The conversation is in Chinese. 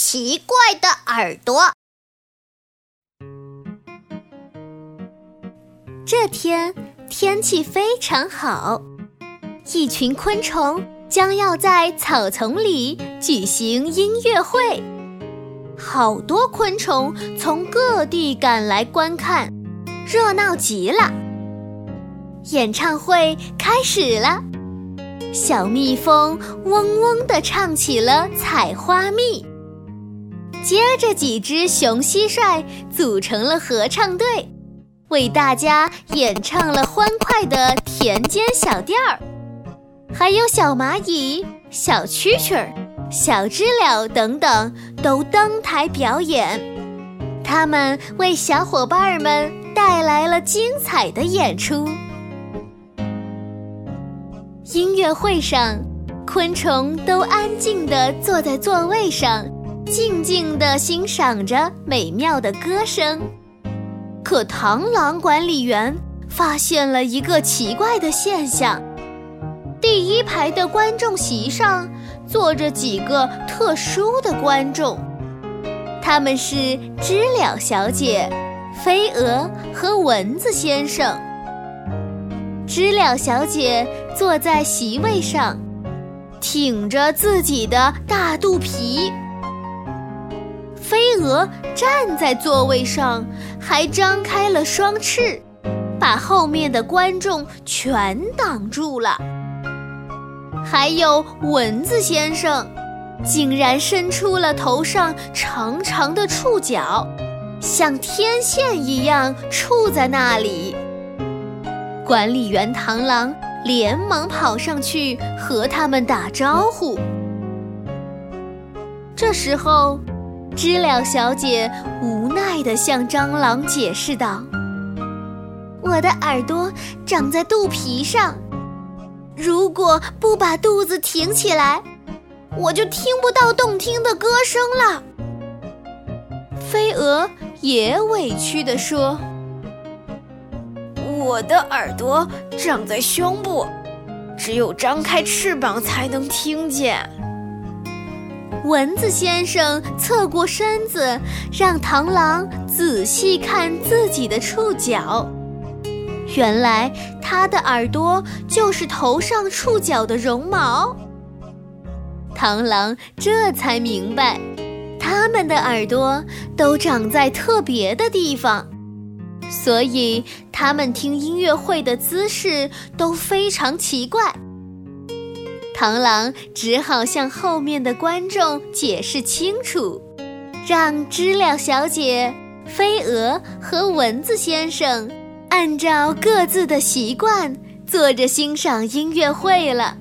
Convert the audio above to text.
奇怪的耳朵。这天天气非常好，一群昆虫将要在草丛里举行音乐会。好多昆虫从各地赶来观看，热闹极了。演唱会开始了。小蜜蜂嗡嗡地唱起了《采花蜜》，接着几只雄蟋蟀组成了合唱队，为大家演唱了欢快的田间小调儿。还有小蚂蚁、小蛐蛐、小知了等等都登台表演，他们为小伙伴们带来了精彩的演出。音乐会上，昆虫都安静地坐在座位上，静静地欣赏着美妙的歌声。可螳螂管理员发现了一个奇怪的现象：第一排的观众席上坐着几个特殊的观众，他们是知了小姐、飞蛾和蚊子先生。知了小姐坐在席位上，挺着自己的大肚皮。飞蛾站在座位上，还张开了双翅，把后面的观众全挡住了。还有蚊子先生，竟然伸出了头上长长的触角，像天线一样触在那里。管理员螳螂连忙跑上去和他们打招呼。这时候，知了小姐无奈地向蟑螂解释道：“我的耳朵长在肚皮上，如果不把肚子挺起来，我就听不到动听的歌声了。”飞蛾也委屈地说。我的耳朵长在胸部，只有张开翅膀才能听见。蚊子先生侧过身子，让螳螂仔细看自己的触角。原来它的耳朵就是头上触角的绒毛。螳螂这才明白，它们的耳朵都长在特别的地方。所以，他们听音乐会的姿势都非常奇怪。螳螂只好向后面的观众解释清楚，让知了小姐、飞蛾和蚊子先生按照各自的习惯坐着欣赏音乐会了。